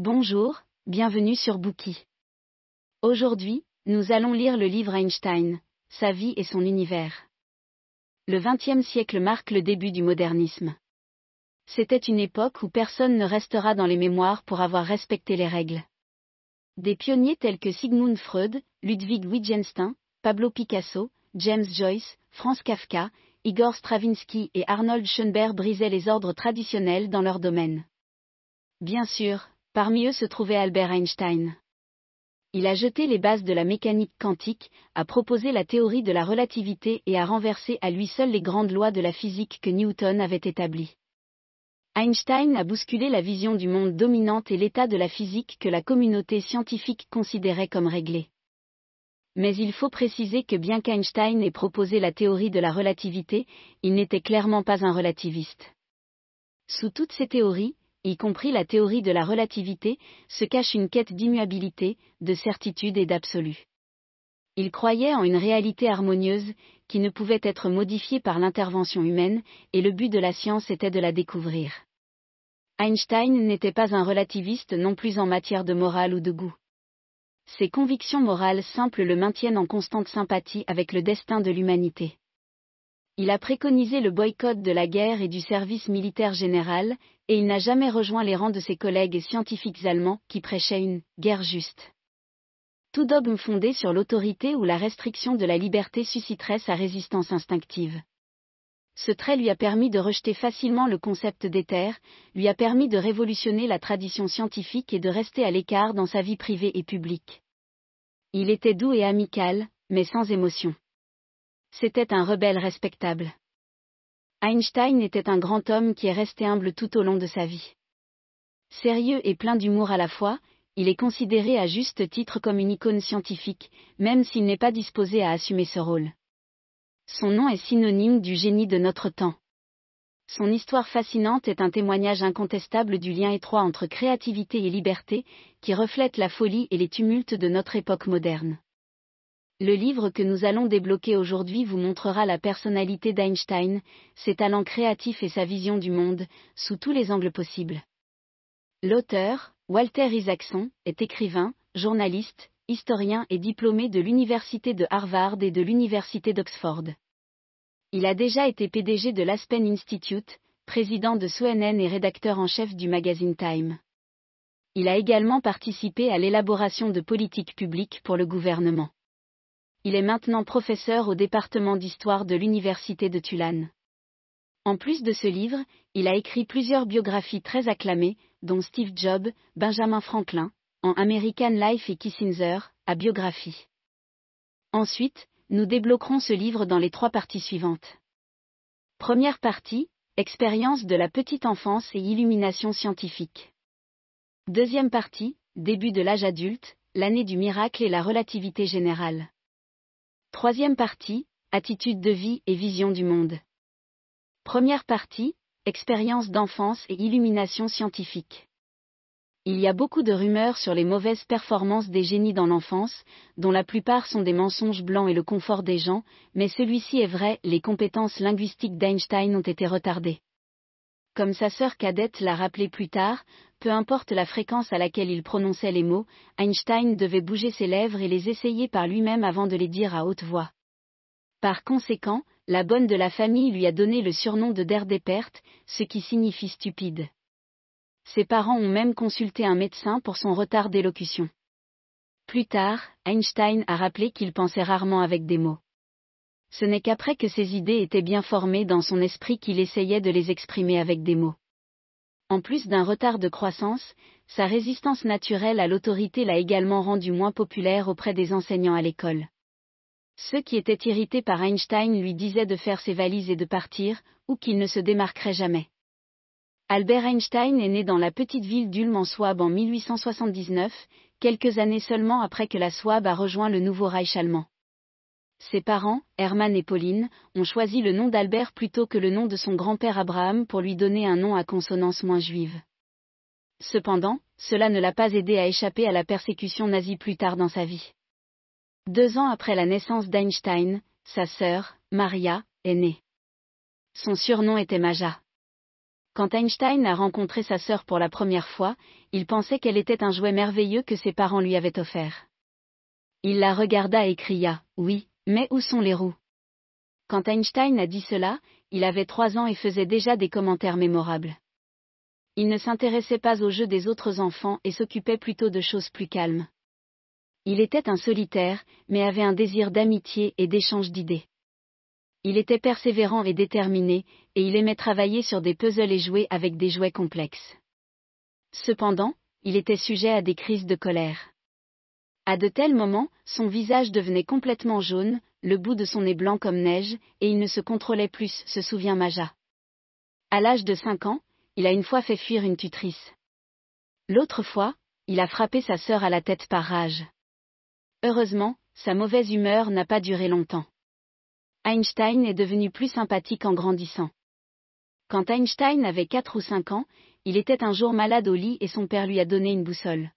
Bonjour, bienvenue sur Bookie. Aujourd'hui, nous allons lire le livre Einstein, sa vie et son univers. Le XXe siècle marque le début du modernisme. C'était une époque où personne ne restera dans les mémoires pour avoir respecté les règles. Des pionniers tels que Sigmund Freud, Ludwig Wittgenstein, Pablo Picasso, James Joyce, Franz Kafka, Igor Stravinsky et Arnold Schoenberg brisaient les ordres traditionnels dans leur domaine. Bien sûr, parmi eux se trouvait Albert Einstein. Il a jeté les bases de la mécanique quantique, a proposé la théorie de la relativité et a renversé à lui seul les grandes lois de la physique que Newton avait établies. Einstein a bousculé la vision du monde dominante et l'état de la physique que la communauté scientifique considérait comme réglé. Mais il faut préciser que bien qu'Einstein ait proposé la théorie de la relativité, il n'était clairement pas un relativiste. Sous toutes ces théories, y compris la théorie de la relativité, se cache une quête d'immuabilité, de certitude et d'absolu. Il croyait en une réalité harmonieuse, qui ne pouvait être modifiée par l'intervention humaine, et le but de la science était de la découvrir. Einstein n'était pas un relativiste non plus en matière de morale ou de goût. Ses convictions morales simples le maintiennent en constante sympathie avec le destin de l'humanité. Il a préconisé le boycott de la guerre et du service militaire général, et il n'a jamais rejoint les rangs de ses collègues scientifiques allemands qui prêchaient une guerre juste. Tout dogme fondé sur l'autorité ou la restriction de la liberté susciterait sa résistance instinctive. Ce trait lui a permis de rejeter facilement le concept d'éther, lui a permis de révolutionner la tradition scientifique et de rester à l'écart dans sa vie privée et publique. Il était doux et amical, mais sans émotion. C'était un rebelle respectable. Einstein était un grand homme qui est resté humble tout au long de sa vie. Sérieux et plein d'humour à la fois, il est considéré à juste titre comme une icône scientifique, même s'il n'est pas disposé à assumer ce rôle. Son nom est synonyme du génie de notre temps. Son histoire fascinante est un témoignage incontestable du lien étroit entre créativité et liberté, qui reflète la folie et les tumultes de notre époque moderne. Le livre que nous allons débloquer aujourd'hui vous montrera la personnalité d'Einstein, ses talents créatifs et sa vision du monde, sous tous les angles possibles. L'auteur, Walter Isaacson, est écrivain, journaliste, historien et diplômé de l'Université de Harvard et de l'Université d'Oxford. Il a déjà été PDG de l'Aspen Institute, président de CNN et rédacteur en chef du magazine Time. Il a également participé à l'élaboration de politiques publiques pour le gouvernement il est maintenant professeur au département d'histoire de l'Université de Tulane. En plus de ce livre, il a écrit plusieurs biographies très acclamées, dont Steve Jobs, Benjamin Franklin, en American Life et Kissinger, à biographie. Ensuite, nous débloquerons ce livre dans les trois parties suivantes. Première partie, expérience de la petite enfance et illumination scientifique. Deuxième partie, début de l'âge adulte, l'année du miracle et la relativité générale. Troisième partie, attitude de vie et vision du monde. Première partie, expérience d'enfance et illumination scientifique. Il y a beaucoup de rumeurs sur les mauvaises performances des génies dans l'enfance, dont la plupart sont des mensonges blancs et le confort des gens, mais celui-ci est vrai, les compétences linguistiques d'Einstein ont été retardées. Comme sa sœur cadette l'a rappelé plus tard, peu importe la fréquence à laquelle il prononçait les mots, Einstein devait bouger ses lèvres et les essayer par lui-même avant de les dire à haute voix. Par conséquent, la bonne de la famille lui a donné le surnom de Der des ce qui signifie stupide. Ses parents ont même consulté un médecin pour son retard d'élocution. Plus tard, Einstein a rappelé qu'il pensait rarement avec des mots. Ce n'est qu'après que ses idées étaient bien formées dans son esprit qu'il essayait de les exprimer avec des mots. En plus d'un retard de croissance, sa résistance naturelle à l'autorité l'a également rendu moins populaire auprès des enseignants à l'école. Ceux qui étaient irrités par Einstein lui disaient de faire ses valises et de partir, ou qu'il ne se démarquerait jamais. Albert Einstein est né dans la petite ville d'Ulm en Souabe en 1879, quelques années seulement après que la Souabe a rejoint le nouveau Reich allemand. Ses parents, Hermann et Pauline, ont choisi le nom d'Albert plutôt que le nom de son grand-père Abraham pour lui donner un nom à consonance moins juive. Cependant, cela ne l'a pas aidé à échapper à la persécution nazie plus tard dans sa vie. Deux ans après la naissance d'Einstein, sa sœur, Maria, est née. Son surnom était Maja. Quand Einstein a rencontré sa sœur pour la première fois, il pensait qu'elle était un jouet merveilleux que ses parents lui avaient offert. Il la regarda et cria, Oui, mais où sont les roues? Quand Einstein a dit cela, il avait trois ans et faisait déjà des commentaires mémorables. Il ne s'intéressait pas aux jeux des autres enfants et s'occupait plutôt de choses plus calmes. Il était un solitaire, mais avait un désir d'amitié et d'échange d'idées. Il était persévérant et déterminé, et il aimait travailler sur des puzzles et jouer avec des jouets complexes. Cependant, il était sujet à des crises de colère. À de tels moments, son visage devenait complètement jaune, le bout de son nez blanc comme neige, et il ne se contrôlait plus, se souvient Maja. À l'âge de cinq ans, il a une fois fait fuir une tutrice. L'autre fois, il a frappé sa sœur à la tête par rage. Heureusement, sa mauvaise humeur n'a pas duré longtemps. Einstein est devenu plus sympathique en grandissant. Quand Einstein avait 4 ou 5 ans, il était un jour malade au lit et son père lui a donné une boussole.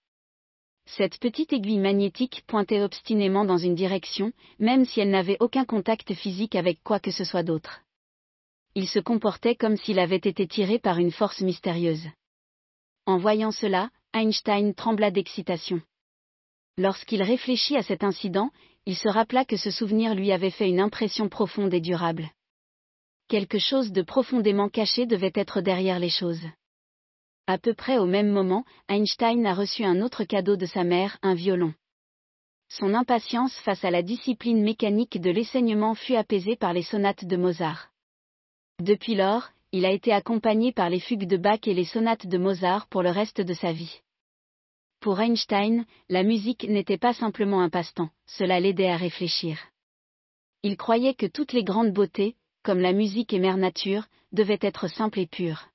Cette petite aiguille magnétique pointait obstinément dans une direction, même si elle n'avait aucun contact physique avec quoi que ce soit d'autre. Il se comportait comme s'il avait été tiré par une force mystérieuse. En voyant cela, Einstein trembla d'excitation. Lorsqu'il réfléchit à cet incident, il se rappela que ce souvenir lui avait fait une impression profonde et durable. Quelque chose de profondément caché devait être derrière les choses. À peu près au même moment, Einstein a reçu un autre cadeau de sa mère, un violon. Son impatience face à la discipline mécanique de l'enseignement fut apaisée par les sonates de Mozart. Depuis lors, il a été accompagné par les fugues de Bach et les sonates de Mozart pour le reste de sa vie. Pour Einstein, la musique n'était pas simplement un passe-temps, cela l'aidait à réfléchir. Il croyait que toutes les grandes beautés, comme la musique et mère nature, devaient être simples et pures.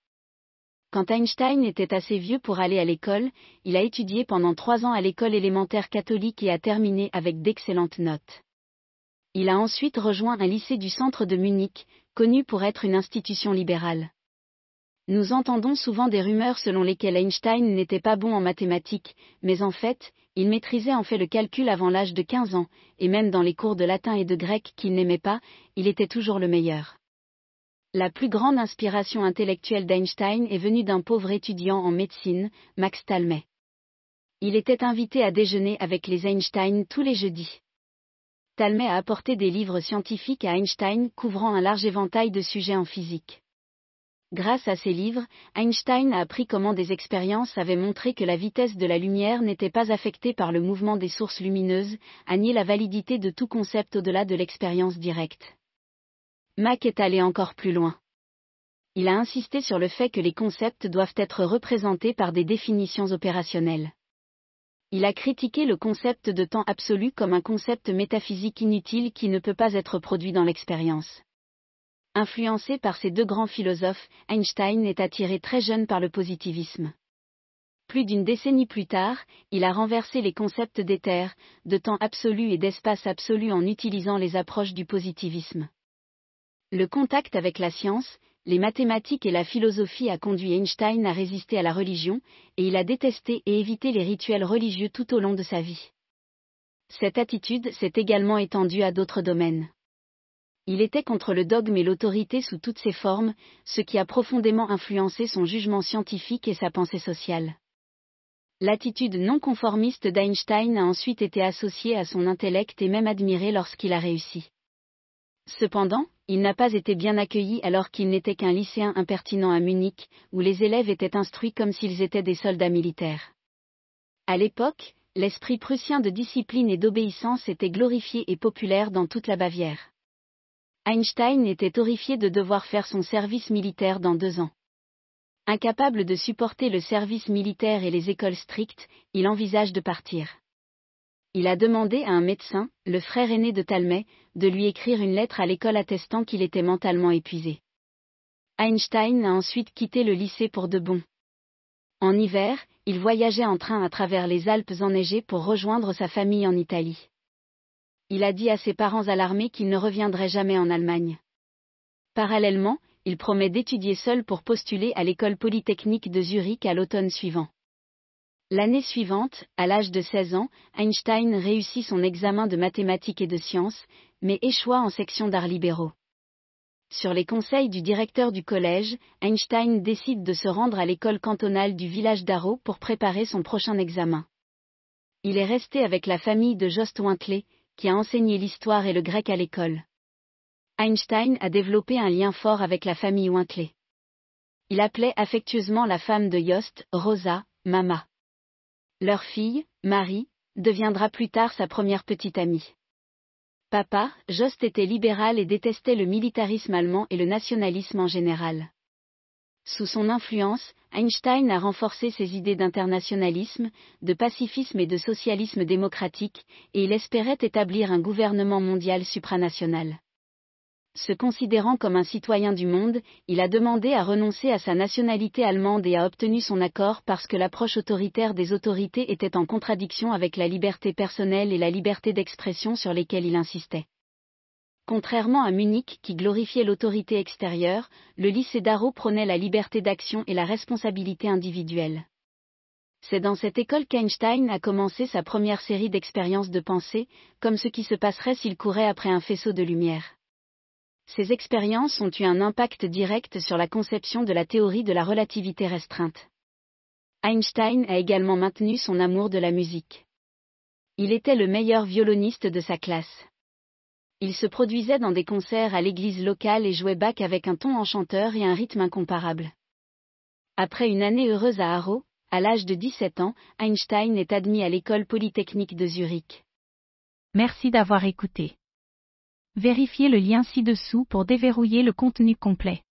Quand Einstein était assez vieux pour aller à l'école, il a étudié pendant trois ans à l'école élémentaire catholique et a terminé avec d'excellentes notes. Il a ensuite rejoint un lycée du centre de Munich, connu pour être une institution libérale. Nous entendons souvent des rumeurs selon lesquelles Einstein n'était pas bon en mathématiques, mais en fait, il maîtrisait en fait le calcul avant l'âge de 15 ans, et même dans les cours de latin et de grec qu'il n'aimait pas, il était toujours le meilleur. La plus grande inspiration intellectuelle d'Einstein est venue d'un pauvre étudiant en médecine, Max Talmay. Il était invité à déjeuner avec les Einstein tous les jeudis. Talmay a apporté des livres scientifiques à Einstein couvrant un large éventail de sujets en physique. Grâce à ces livres, Einstein a appris comment des expériences avaient montré que la vitesse de la lumière n'était pas affectée par le mouvement des sources lumineuses, à nier la validité de tout concept au-delà de l'expérience directe. Mac est allé encore plus loin. Il a insisté sur le fait que les concepts doivent être représentés par des définitions opérationnelles. Il a critiqué le concept de temps absolu comme un concept métaphysique inutile qui ne peut pas être produit dans l'expérience. Influencé par ces deux grands philosophes, Einstein est attiré très jeune par le positivisme. Plus d'une décennie plus tard, il a renversé les concepts d'éther, de temps absolu et d'espace absolu en utilisant les approches du positivisme. Le contact avec la science, les mathématiques et la philosophie a conduit Einstein à résister à la religion, et il a détesté et évité les rituels religieux tout au long de sa vie. Cette attitude s'est également étendue à d'autres domaines. Il était contre le dogme et l'autorité sous toutes ses formes, ce qui a profondément influencé son jugement scientifique et sa pensée sociale. L'attitude non conformiste d'Einstein a ensuite été associée à son intellect et même admirée lorsqu'il a réussi. Cependant, il n'a pas été bien accueilli alors qu'il n'était qu'un lycéen impertinent à Munich, où les élèves étaient instruits comme s'ils étaient des soldats militaires. À l'époque, l'esprit prussien de discipline et d'obéissance était glorifié et populaire dans toute la Bavière. Einstein était horrifié de devoir faire son service militaire dans deux ans. Incapable de supporter le service militaire et les écoles strictes, il envisage de partir. Il a demandé à un médecin, le frère aîné de Talmay, de lui écrire une lettre à l'école attestant qu'il était mentalement épuisé. Einstein a ensuite quitté le lycée pour de bon. En hiver, il voyageait en train à travers les Alpes enneigées pour rejoindre sa famille en Italie il a dit à ses parents alarmés qu'il ne reviendrait jamais en Allemagne. Parallèlement, il promet d'étudier seul pour postuler à l'école polytechnique de Zurich à l'automne suivant. L'année suivante, à l'âge de 16 ans, Einstein réussit son examen de mathématiques et de sciences, mais échoua en section d'arts libéraux. Sur les conseils du directeur du collège, Einstein décide de se rendre à l'école cantonale du village d'Arrow pour préparer son prochain examen. Il est resté avec la famille de Jost Wintley, qui a enseigné l'histoire et le grec à l'école. Einstein a développé un lien fort avec la famille Wintley. Il appelait affectueusement la femme de Jost, Rosa, Mama. Leur fille, Marie, deviendra plus tard sa première petite amie. Papa, Jost était libéral et détestait le militarisme allemand et le nationalisme en général. Sous son influence, Einstein a renforcé ses idées d'internationalisme, de pacifisme et de socialisme démocratique, et il espérait établir un gouvernement mondial supranational. Se considérant comme un citoyen du monde, il a demandé à renoncer à sa nationalité allemande et a obtenu son accord parce que l'approche autoritaire des autorités était en contradiction avec la liberté personnelle et la liberté d'expression sur lesquelles il insistait. Contrairement à Munich qui glorifiait l'autorité extérieure, le lycée d'Arrow prônait la liberté d'action et la responsabilité individuelle. C'est dans cette école qu'Einstein a commencé sa première série d'expériences de pensée, comme ce qui se passerait s'il courait après un faisceau de lumière. Ces expériences ont eu un impact direct sur la conception de la théorie de la relativité restreinte. Einstein a également maintenu son amour de la musique. Il était le meilleur violoniste de sa classe. Il se produisait dans des concerts à l'église locale et jouait Bach avec un ton enchanteur et un rythme incomparable. Après une année heureuse à Harrow, à l'âge de 17 ans, Einstein est admis à l'école polytechnique de Zurich. Merci d'avoir écouté. Vérifiez le lien ci-dessous pour déverrouiller le contenu complet.